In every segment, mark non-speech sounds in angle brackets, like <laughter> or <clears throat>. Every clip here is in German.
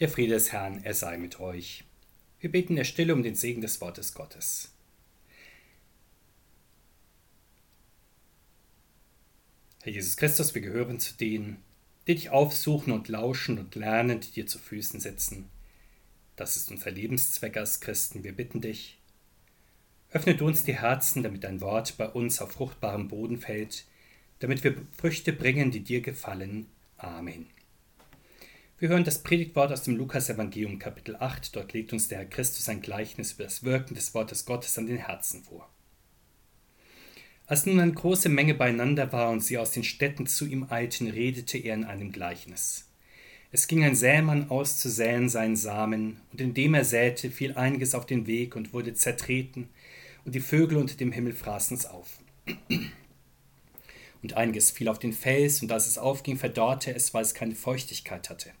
Der Friede des Herrn, er sei mit euch. Wir beten der Stille um den Segen des Wortes Gottes. Herr Jesus Christus, wir gehören zu denen, die dich aufsuchen und lauschen und lernen, die dir zu Füßen sitzen. Das ist unser Lebenszweck als Christen. Wir bitten dich, öffne du uns die Herzen, damit dein Wort bei uns auf fruchtbarem Boden fällt, damit wir Früchte bringen, die dir gefallen. Amen. Wir hören das Predigtwort aus dem Lukas-Evangelium, Kapitel 8. Dort legt uns der Herr Christus ein Gleichnis über das Wirken des Wortes Gottes an den Herzen vor. Als nun eine große Menge beieinander war und sie aus den Städten zu ihm eilten, redete er in einem Gleichnis. Es ging ein Sämann aus zu säen seinen Samen, und indem er säte, fiel einiges auf den Weg und wurde zertreten, und die Vögel unter dem Himmel fraßen es auf. Und einiges fiel auf den Fels, und als es aufging, verdorrte es, weil es keine Feuchtigkeit hatte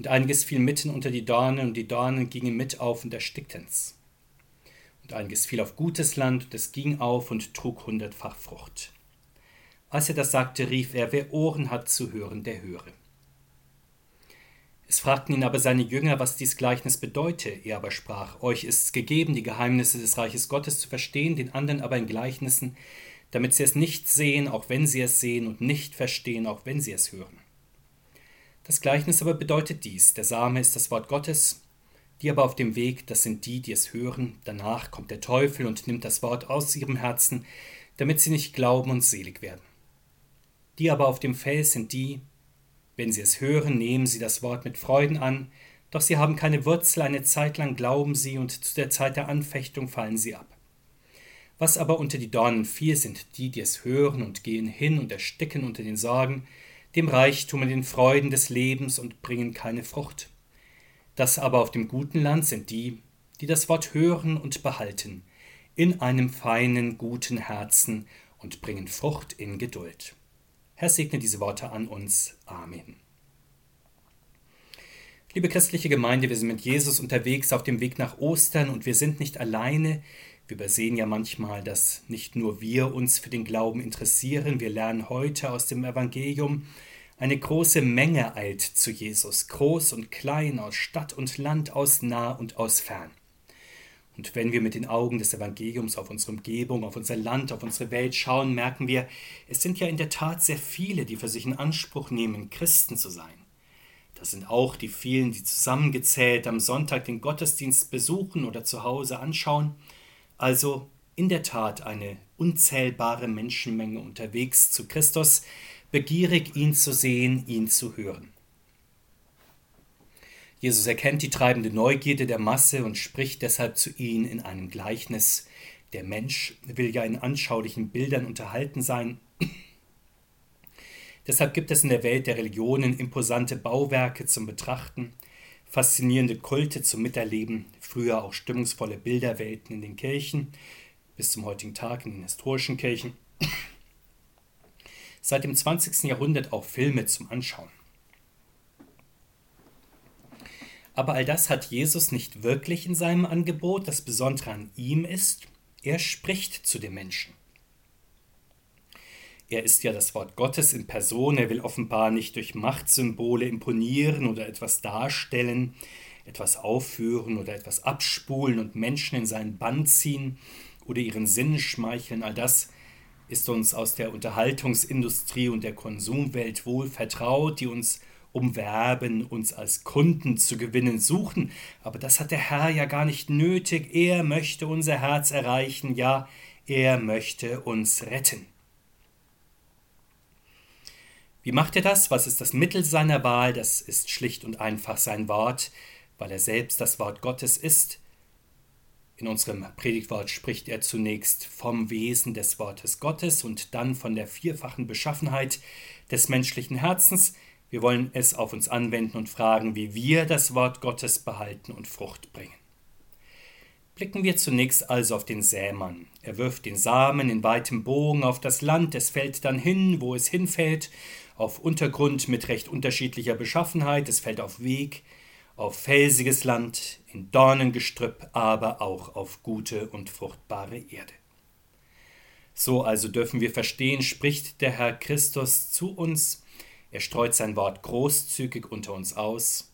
und einiges fiel mitten unter die Dornen, und die Dornen gingen mit auf und erstickten's. Und einiges fiel auf gutes Land, und es ging auf und trug hundertfach Frucht. Als er das sagte, rief er, wer Ohren hat zu hören, der höre. Es fragten ihn aber seine Jünger, was dies Gleichnis bedeute. Er aber sprach, euch ist's gegeben, die Geheimnisse des Reiches Gottes zu verstehen, den anderen aber in Gleichnissen, damit sie es nicht sehen, auch wenn sie es sehen, und nicht verstehen, auch wenn sie es hören. Das Gleichnis aber bedeutet dies: Der Same ist das Wort Gottes, die aber auf dem Weg, das sind die, die es hören. Danach kommt der Teufel und nimmt das Wort aus ihrem Herzen, damit sie nicht glauben und selig werden. Die aber auf dem Fels sind die, wenn sie es hören, nehmen sie das Wort mit Freuden an, doch sie haben keine Wurzel, eine Zeit lang glauben sie, und zu der Zeit der Anfechtung fallen sie ab. Was aber unter die Dornen fiel, sind die, die es hören und gehen hin und ersticken unter den Sorgen, dem Reichtum und den Freuden des Lebens und bringen keine Frucht. Das aber auf dem guten Land sind die, die das Wort hören und behalten, in einem feinen, guten Herzen und bringen Frucht in Geduld. Herr segne diese Worte an uns. Amen. Liebe christliche Gemeinde, wir sind mit Jesus unterwegs auf dem Weg nach Ostern und wir sind nicht alleine. Wir übersehen ja manchmal, dass nicht nur wir uns für den Glauben interessieren. Wir lernen heute aus dem Evangelium, eine große Menge eilt zu Jesus, groß und klein, aus Stadt und Land, aus nah und aus fern. Und wenn wir mit den Augen des Evangeliums auf unsere Umgebung, auf unser Land, auf unsere Welt schauen, merken wir, es sind ja in der Tat sehr viele, die für sich in Anspruch nehmen, Christen zu sein. Das sind auch die vielen, die zusammengezählt am Sonntag den Gottesdienst besuchen oder zu Hause anschauen. Also in der Tat eine unzählbare Menschenmenge unterwegs zu Christus, begierig ihn zu sehen, ihn zu hören. Jesus erkennt die treibende Neugierde der Masse und spricht deshalb zu ihnen in einem Gleichnis. Der Mensch will ja in anschaulichen Bildern unterhalten sein. <clears throat> deshalb gibt es in der Welt der Religionen imposante Bauwerke zum Betrachten, faszinierende Kulte zum Miterleben, früher auch stimmungsvolle Bilderwelten in den Kirchen, bis zum heutigen Tag in den historischen Kirchen. Seit dem 20. Jahrhundert auch Filme zum Anschauen. Aber all das hat Jesus nicht wirklich in seinem Angebot. Das Besondere an ihm ist, er spricht zu den Menschen. Er ist ja das Wort Gottes in Person, er will offenbar nicht durch Machtsymbole imponieren oder etwas darstellen, etwas aufführen oder etwas abspulen und Menschen in seinen Bann ziehen oder ihren Sinn schmeicheln. All das ist uns aus der Unterhaltungsindustrie und der Konsumwelt wohl vertraut, die uns umwerben, uns als Kunden zu gewinnen suchen. Aber das hat der Herr ja gar nicht nötig. Er möchte unser Herz erreichen, ja, er möchte uns retten. Wie macht er das? Was ist das Mittel seiner Wahl? Das ist schlicht und einfach sein Wort, weil er selbst das Wort Gottes ist. In unserem Predigtwort spricht er zunächst vom Wesen des Wortes Gottes und dann von der vierfachen Beschaffenheit des menschlichen Herzens. Wir wollen es auf uns anwenden und fragen, wie wir das Wort Gottes behalten und Frucht bringen. Blicken wir zunächst also auf den Sämann. Er wirft den Samen in weitem Bogen auf das Land, es fällt dann hin, wo es hinfällt, auf Untergrund mit recht unterschiedlicher Beschaffenheit, es fällt auf Weg, auf felsiges Land, in Dornengestrüpp, aber auch auf gute und fruchtbare Erde. So also dürfen wir verstehen, spricht der Herr Christus zu uns, er streut sein Wort großzügig unter uns aus,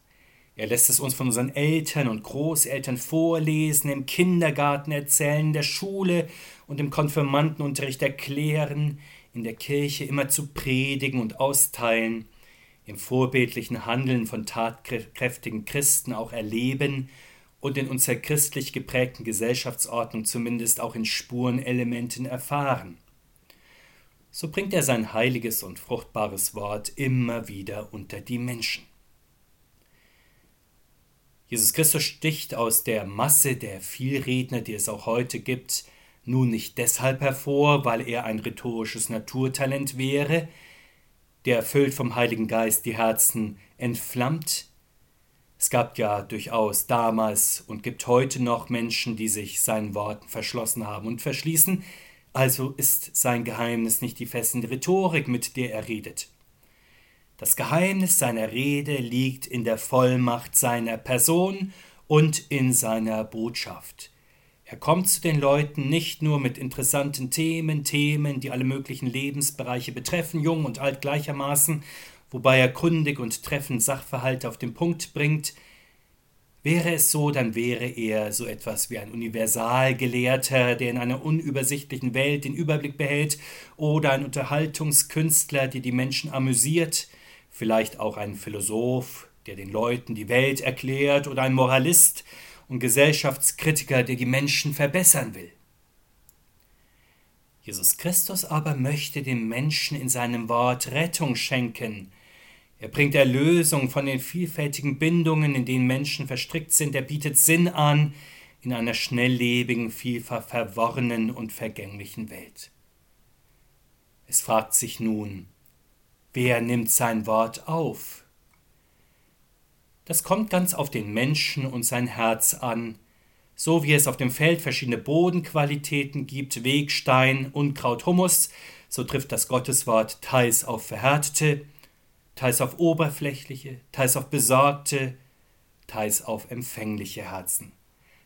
Er lässt es uns von unseren Eltern und Großeltern vorlesen, im Kindergarten erzählen, in der Schule und im Konfirmandenunterricht erklären, in der Kirche immer zu predigen und austeilen, im vorbildlichen Handeln von tatkräftigen Christen auch erleben und in unserer christlich geprägten Gesellschaftsordnung zumindest auch in Spurenelementen erfahren. So bringt er sein heiliges und fruchtbares Wort immer wieder unter die Menschen. Jesus Christus sticht aus der Masse der Vielredner, die es auch heute gibt, nun nicht deshalb hervor, weil er ein rhetorisches Naturtalent wäre, der erfüllt vom Heiligen Geist die Herzen entflammt. Es gab ja durchaus damals und gibt heute noch Menschen, die sich seinen Worten verschlossen haben und verschließen, also ist sein Geheimnis nicht die fesselnde Rhetorik, mit der er redet. Das Geheimnis seiner Rede liegt in der Vollmacht seiner Person und in seiner Botschaft. Er kommt zu den Leuten nicht nur mit interessanten Themen, Themen, die alle möglichen Lebensbereiche betreffen, jung und alt gleichermaßen, wobei er kundig und treffend Sachverhalte auf den Punkt bringt. Wäre es so, dann wäre er so etwas wie ein Universalgelehrter, der in einer unübersichtlichen Welt den Überblick behält, oder ein Unterhaltungskünstler, der die Menschen amüsiert, vielleicht auch ein Philosoph, der den Leuten die Welt erklärt, oder ein Moralist, und Gesellschaftskritiker, der die Menschen verbessern will. Jesus Christus aber möchte dem Menschen in seinem Wort Rettung schenken. Er bringt Erlösung von den vielfältigen Bindungen, in denen Menschen verstrickt sind. Er bietet Sinn an in einer schnelllebigen, vielfach verworrenen und vergänglichen Welt. Es fragt sich nun, wer nimmt sein Wort auf? Das kommt ganz auf den Menschen und sein Herz an. So wie es auf dem Feld verschiedene Bodenqualitäten gibt, Wegstein, Unkraut, Humus, so trifft das Gotteswort teils auf verhärtete, teils auf oberflächliche, teils auf besorgte, teils auf empfängliche Herzen.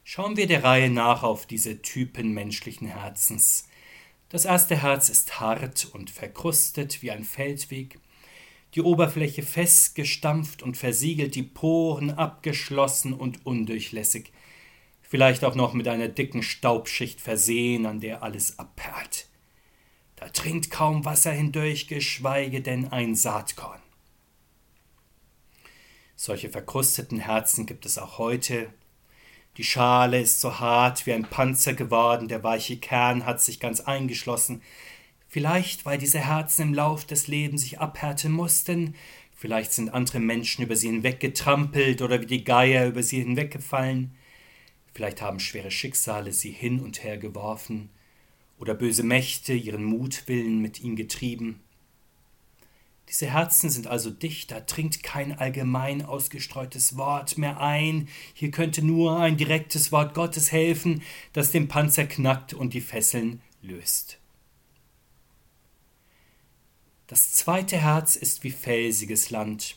Schauen wir der Reihe nach auf diese Typen menschlichen Herzens. Das erste Herz ist hart und verkrustet wie ein Feldweg, die Oberfläche festgestampft und versiegelt, die Poren abgeschlossen und undurchlässig, vielleicht auch noch mit einer dicken Staubschicht versehen, an der alles abperlt. Da dringt kaum Wasser hindurch, geschweige denn ein Saatkorn. Solche verkrusteten Herzen gibt es auch heute. Die Schale ist so hart wie ein Panzer geworden, der weiche Kern hat sich ganz eingeschlossen, Vielleicht, weil diese Herzen im Lauf des Lebens sich abhärten mussten, vielleicht sind andere Menschen über sie hinweggetrampelt oder wie die Geier über sie hinweggefallen, vielleicht haben schwere Schicksale sie hin und her geworfen oder böse Mächte ihren Mutwillen mit ihnen getrieben. Diese Herzen sind also dicht, da dringt kein allgemein ausgestreutes Wort mehr ein, hier könnte nur ein direktes Wort Gottes helfen, das den Panzer knackt und die Fesseln löst. Das zweite Herz ist wie felsiges Land.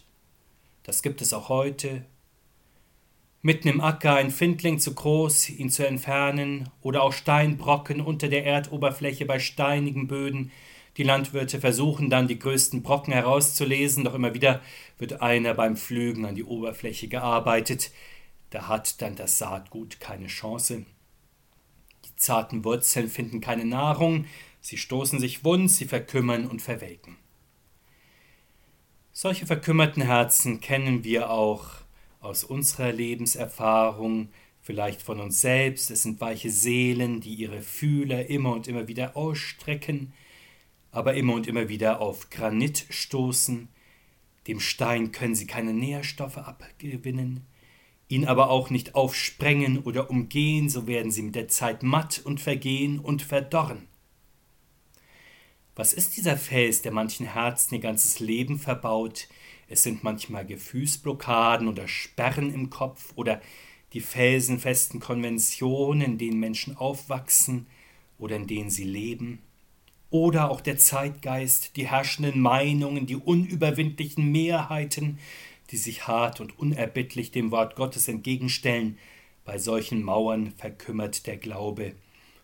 Das gibt es auch heute. Mitten im Acker ein Findling zu groß, ihn zu entfernen, oder auch Steinbrocken unter der Erdoberfläche bei steinigen Böden. Die Landwirte versuchen dann, die größten Brocken herauszulesen, doch immer wieder wird einer beim Pflügen an die Oberfläche gearbeitet. Da hat dann das Saatgut keine Chance. Die zarten Wurzeln finden keine Nahrung, sie stoßen sich wund, sie verkümmern und verwelken. Solche verkümmerten Herzen kennen wir auch aus unserer Lebenserfahrung, vielleicht von uns selbst. Es sind weiche Seelen, die ihre Fühler immer und immer wieder ausstrecken, aber immer und immer wieder auf Granit stoßen. Dem Stein können sie keine Nährstoffe abgewinnen, ihn aber auch nicht aufsprengen oder umgehen, so werden sie mit der Zeit matt und vergehen und verdorren. Was ist dieser Fels, der manchen Herzen ihr ganzes Leben verbaut? Es sind manchmal Gefühlsblockaden oder Sperren im Kopf oder die felsenfesten Konventionen, in denen Menschen aufwachsen oder in denen sie leben. Oder auch der Zeitgeist, die herrschenden Meinungen, die unüberwindlichen Mehrheiten, die sich hart und unerbittlich dem Wort Gottes entgegenstellen. Bei solchen Mauern verkümmert der Glaube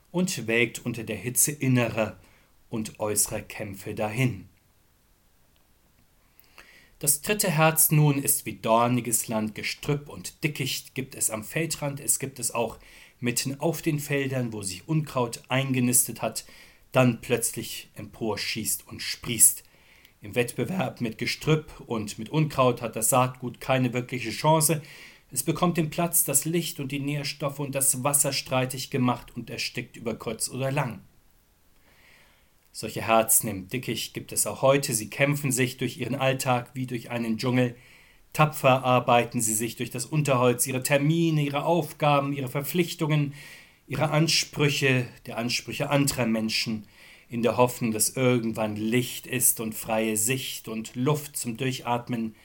und wägt unter der Hitze innerer und äußere Kämpfe dahin. Das dritte Herz nun ist wie dorniges Land, Gestrüpp und Dickicht gibt es am Feldrand, es gibt es auch mitten auf den Feldern, wo sich Unkraut eingenistet hat, dann plötzlich emporschießt und sprießt. Im Wettbewerb mit Gestrüpp und mit Unkraut hat das Saatgut keine wirkliche Chance. Es bekommt den Platz, das Licht und die Nährstoffe und das Wasser streitig gemacht und erstickt über kurz oder lang. Solche Herzen im Dickicht gibt es auch heute. Sie kämpfen sich durch ihren Alltag wie durch einen Dschungel. Tapfer arbeiten sie sich durch das Unterholz, ihre Termine, ihre Aufgaben, ihre Verpflichtungen, ihre Ansprüche, der Ansprüche anderer Menschen, in der Hoffnung, dass irgendwann Licht ist und freie Sicht und Luft zum Durchatmen,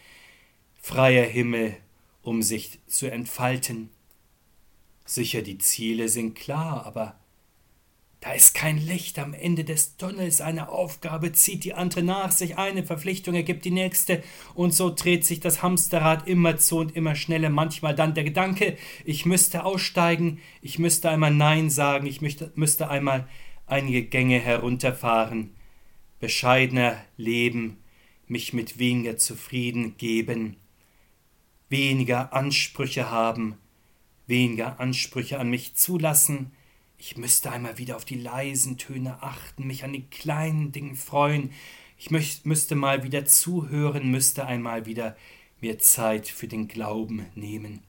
freier Himmel, um sich zu entfalten. Sicher, die Ziele sind klar, aber da ist kein Licht am Ende des Tunnels. Eine Aufgabe zieht die andere nach sich, eine Verpflichtung ergibt die nächste, und so dreht sich das Hamsterrad immer zu und immer schneller. Manchmal dann der Gedanke, ich müsste aussteigen, ich müsste einmal Nein sagen, ich müsste, müsste einmal einige Gänge herunterfahren, bescheidener leben, mich mit weniger zufrieden geben, weniger Ansprüche haben, weniger Ansprüche an mich zulassen, ich müsste einmal wieder auf die leisen Töne achten, mich an die kleinen Dinge freuen. Ich müsste mal wieder zuhören, müsste einmal wieder mir Zeit für den Glauben nehmen.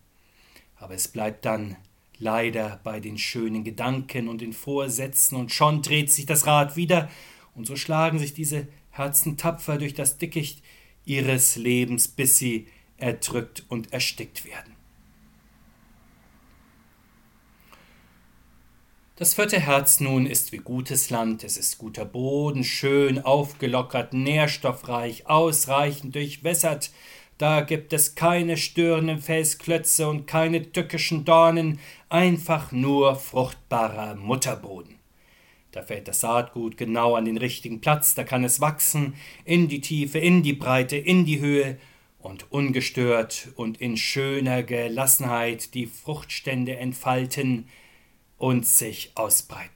Aber es bleibt dann leider bei den schönen Gedanken und den Vorsätzen, und schon dreht sich das Rad wieder, und so schlagen sich diese Herzen tapfer durch das Dickicht ihres Lebens, bis sie erdrückt und erstickt werden. Das vierte Herz nun ist wie gutes Land, es ist guter Boden, schön aufgelockert, nährstoffreich, ausreichend durchwässert, da gibt es keine störenden Felsklötze und keine tückischen Dornen, einfach nur fruchtbarer Mutterboden. Da fällt das Saatgut genau an den richtigen Platz, da kann es wachsen, in die Tiefe, in die Breite, in die Höhe und ungestört und in schöner Gelassenheit die Fruchtstände entfalten, und sich ausbreiten.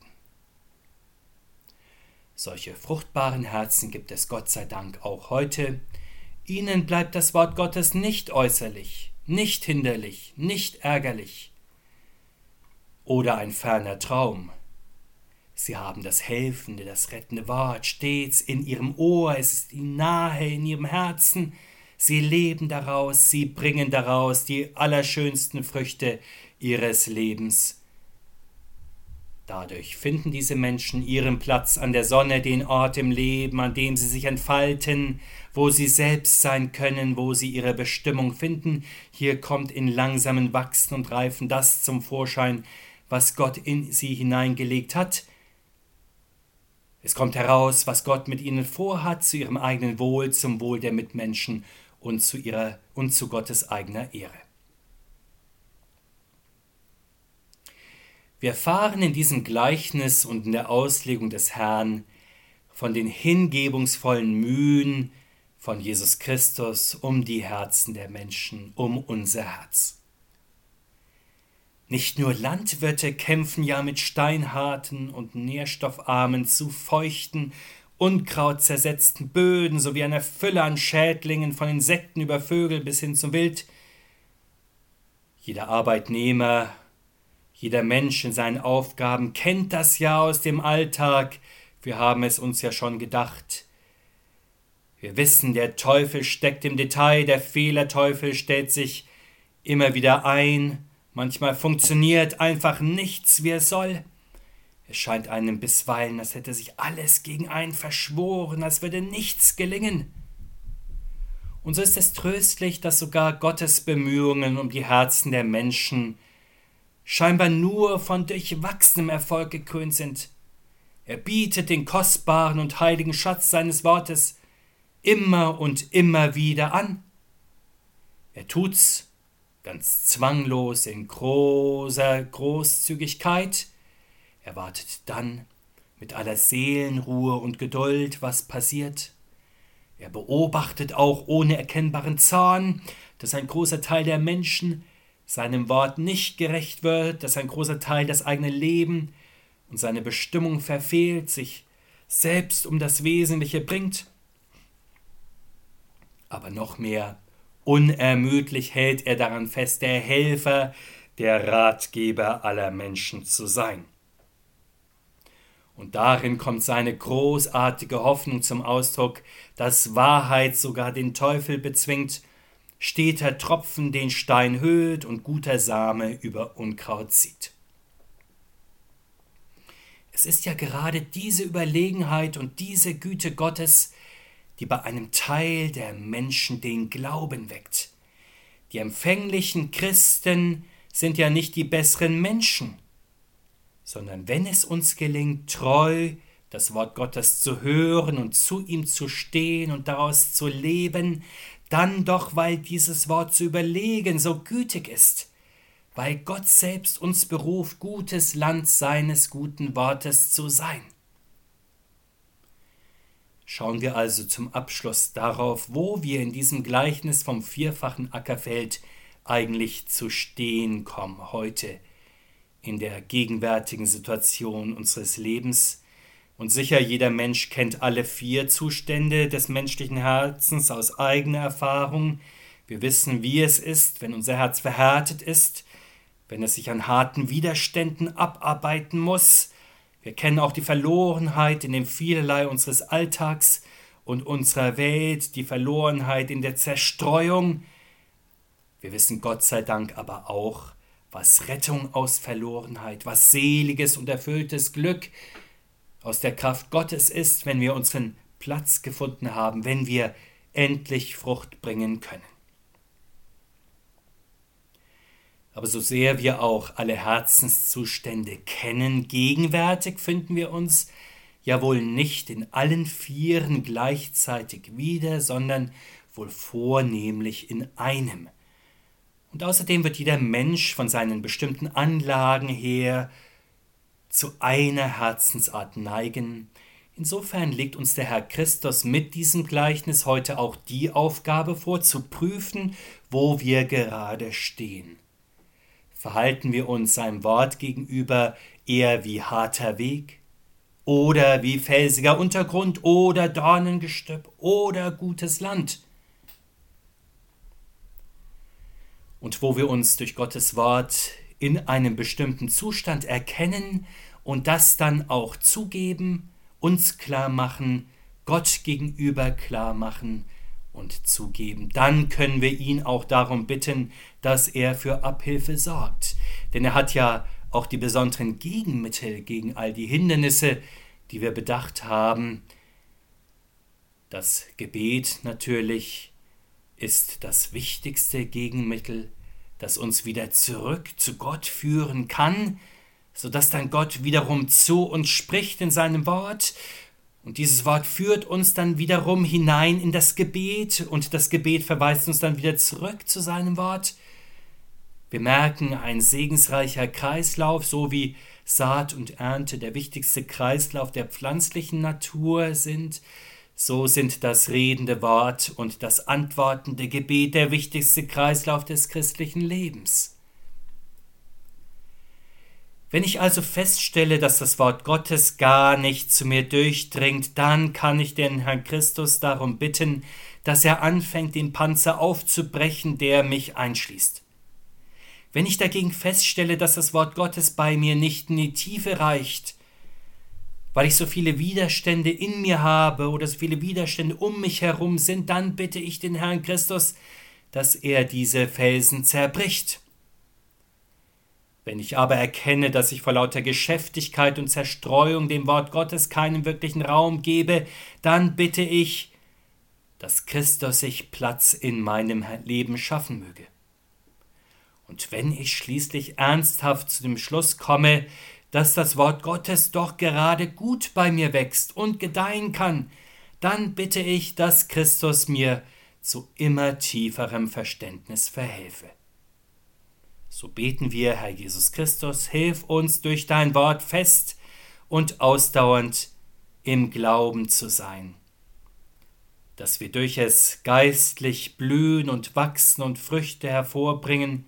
Solche fruchtbaren Herzen gibt es Gott sei Dank auch heute. Ihnen bleibt das Wort Gottes nicht äußerlich, nicht hinderlich, nicht ärgerlich oder ein ferner Traum. Sie haben das helfende, das rettende Wort stets in ihrem Ohr, es ist ihnen nahe in ihrem Herzen, sie leben daraus, sie bringen daraus die allerschönsten Früchte ihres Lebens Dadurch finden diese Menschen ihren Platz an der Sonne, den Ort im Leben, an dem sie sich entfalten, wo sie selbst sein können, wo sie ihre Bestimmung finden. Hier kommt in langsamen Wachsen und Reifen das zum Vorschein, was Gott in sie hineingelegt hat. Es kommt heraus, was Gott mit ihnen vorhat, zu ihrem eigenen Wohl, zum Wohl der Mitmenschen und zu ihrer und zu Gottes eigener Ehre. Wir erfahren in diesem Gleichnis und in der Auslegung des Herrn von den hingebungsvollen Mühen von Jesus Christus um die Herzen der Menschen, um unser Herz. Nicht nur Landwirte kämpfen ja mit steinharten und nährstoffarmen, zu feuchten, unkrautzersetzten Böden sowie einer Fülle an Schädlingen von Insekten über Vögel bis hin zum Wild. Jeder Arbeitnehmer jeder Mensch in seinen Aufgaben kennt das ja aus dem Alltag. Wir haben es uns ja schon gedacht. Wir wissen, der Teufel steckt im Detail, der Fehlerteufel stellt sich immer wieder ein. Manchmal funktioniert einfach nichts, wie es soll. Es scheint einem bisweilen, als hätte sich alles gegen einen verschworen, als würde nichts gelingen. Und so ist es tröstlich, dass sogar Gottes Bemühungen um die Herzen der Menschen scheinbar nur von durchwachsenem Erfolg gekrönt sind. Er bietet den kostbaren und heiligen Schatz seines Wortes immer und immer wieder an. Er tut's ganz zwanglos in großer Großzügigkeit. Er wartet dann mit aller Seelenruhe und Geduld, was passiert. Er beobachtet auch ohne erkennbaren Zorn, dass ein großer Teil der Menschen seinem Wort nicht gerecht wird, dass ein großer Teil das eigene Leben und seine Bestimmung verfehlt, sich selbst um das Wesentliche bringt. aber noch mehr, unermüdlich hält er daran fest, der Helfer, der Ratgeber aller Menschen zu sein. Und darin kommt seine großartige Hoffnung zum Ausdruck, dass Wahrheit sogar den Teufel bezwingt, steter Tropfen den Stein höhlt und guter Same über Unkraut zieht. Es ist ja gerade diese Überlegenheit und diese Güte Gottes, die bei einem Teil der Menschen den Glauben weckt. Die empfänglichen Christen sind ja nicht die besseren Menschen, sondern wenn es uns gelingt, treu das Wort Gottes zu hören und zu ihm zu stehen und daraus zu leben, dann doch, weil dieses Wort zu überlegen so gütig ist, weil Gott selbst uns beruft, gutes Land seines guten Wortes zu sein. Schauen wir also zum Abschluss darauf, wo wir in diesem Gleichnis vom vierfachen Ackerfeld eigentlich zu stehen kommen heute in der gegenwärtigen Situation unseres Lebens. Und sicher jeder Mensch kennt alle vier Zustände des menschlichen Herzens aus eigener Erfahrung. Wir wissen, wie es ist, wenn unser Herz verhärtet ist, wenn es sich an harten Widerständen abarbeiten muss. Wir kennen auch die Verlorenheit in dem Vielerlei unseres Alltags und unserer Welt, die Verlorenheit in der Zerstreuung. Wir wissen Gott sei Dank aber auch, was Rettung aus Verlorenheit, was seliges und erfülltes Glück aus der Kraft Gottes ist, wenn wir unseren Platz gefunden haben, wenn wir endlich Frucht bringen können. Aber so sehr wir auch alle Herzenszustände kennen, gegenwärtig finden wir uns ja wohl nicht in allen Vieren gleichzeitig wieder, sondern wohl vornehmlich in einem. Und außerdem wird jeder Mensch von seinen bestimmten Anlagen her zu einer Herzensart neigen. Insofern legt uns der Herr Christus mit diesem Gleichnis heute auch die Aufgabe vor, zu prüfen, wo wir gerade stehen verhalten wir uns seinem Wort gegenüber eher wie harter Weg oder wie felsiger Untergrund oder Dornengestöpp oder gutes Land. Und wo wir uns durch Gottes Wort in einem bestimmten Zustand erkennen und das dann auch zugeben, uns klar machen, Gott gegenüber klar machen, und zugeben. Dann können wir ihn auch darum bitten, dass er für Abhilfe sorgt. Denn er hat ja auch die besonderen Gegenmittel gegen all die Hindernisse, die wir bedacht haben. Das Gebet natürlich ist das wichtigste Gegenmittel, das uns wieder zurück zu Gott führen kann, sodass dann Gott wiederum zu uns spricht in seinem Wort und dieses Wort führt uns dann wiederum hinein in das Gebet und das Gebet verweist uns dann wieder zurück zu seinem Wort. Wir merken ein segensreicher Kreislauf, so wie Saat und Ernte der wichtigste Kreislauf der pflanzlichen Natur sind, so sind das redende Wort und das antwortende Gebet der wichtigste Kreislauf des christlichen Lebens. Wenn ich also feststelle, dass das Wort Gottes gar nicht zu mir durchdringt, dann kann ich den Herrn Christus darum bitten, dass er anfängt, den Panzer aufzubrechen, der mich einschließt. Wenn ich dagegen feststelle, dass das Wort Gottes bei mir nicht in die Tiefe reicht, weil ich so viele Widerstände in mir habe oder so viele Widerstände um mich herum sind, dann bitte ich den Herrn Christus, dass er diese Felsen zerbricht wenn ich aber erkenne, dass ich vor lauter Geschäftigkeit und Zerstreuung dem Wort Gottes keinen wirklichen Raum gebe, dann bitte ich, dass Christus sich Platz in meinem Leben schaffen möge. Und wenn ich schließlich ernsthaft zu dem Schluss komme, dass das Wort Gottes doch gerade gut bei mir wächst und gedeihen kann, dann bitte ich, dass Christus mir zu immer tieferem Verständnis verhelfe. So beten wir, Herr Jesus Christus, hilf uns durch dein Wort fest und ausdauernd im Glauben zu sein, dass wir durch es geistlich blühen und wachsen und Früchte hervorbringen.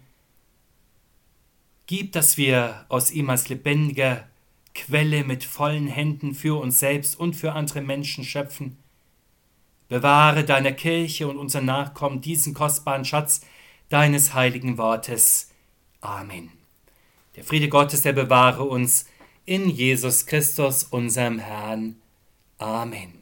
Gib, dass wir aus ihm als lebendiger Quelle mit vollen Händen für uns selbst und für andere Menschen schöpfen. Bewahre deiner Kirche und unseren Nachkommen diesen kostbaren Schatz deines heiligen Wortes. Amen. Der Friede Gottes, der bewahre uns in Jesus Christus, unserem Herrn. Amen.